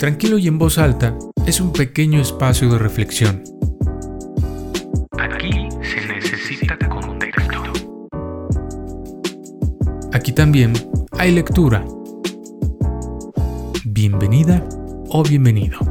Tranquilo y en voz alta es un pequeño espacio de reflexión. Aquí se necesita contexto. Aquí también hay lectura. Bienvenida o bienvenido.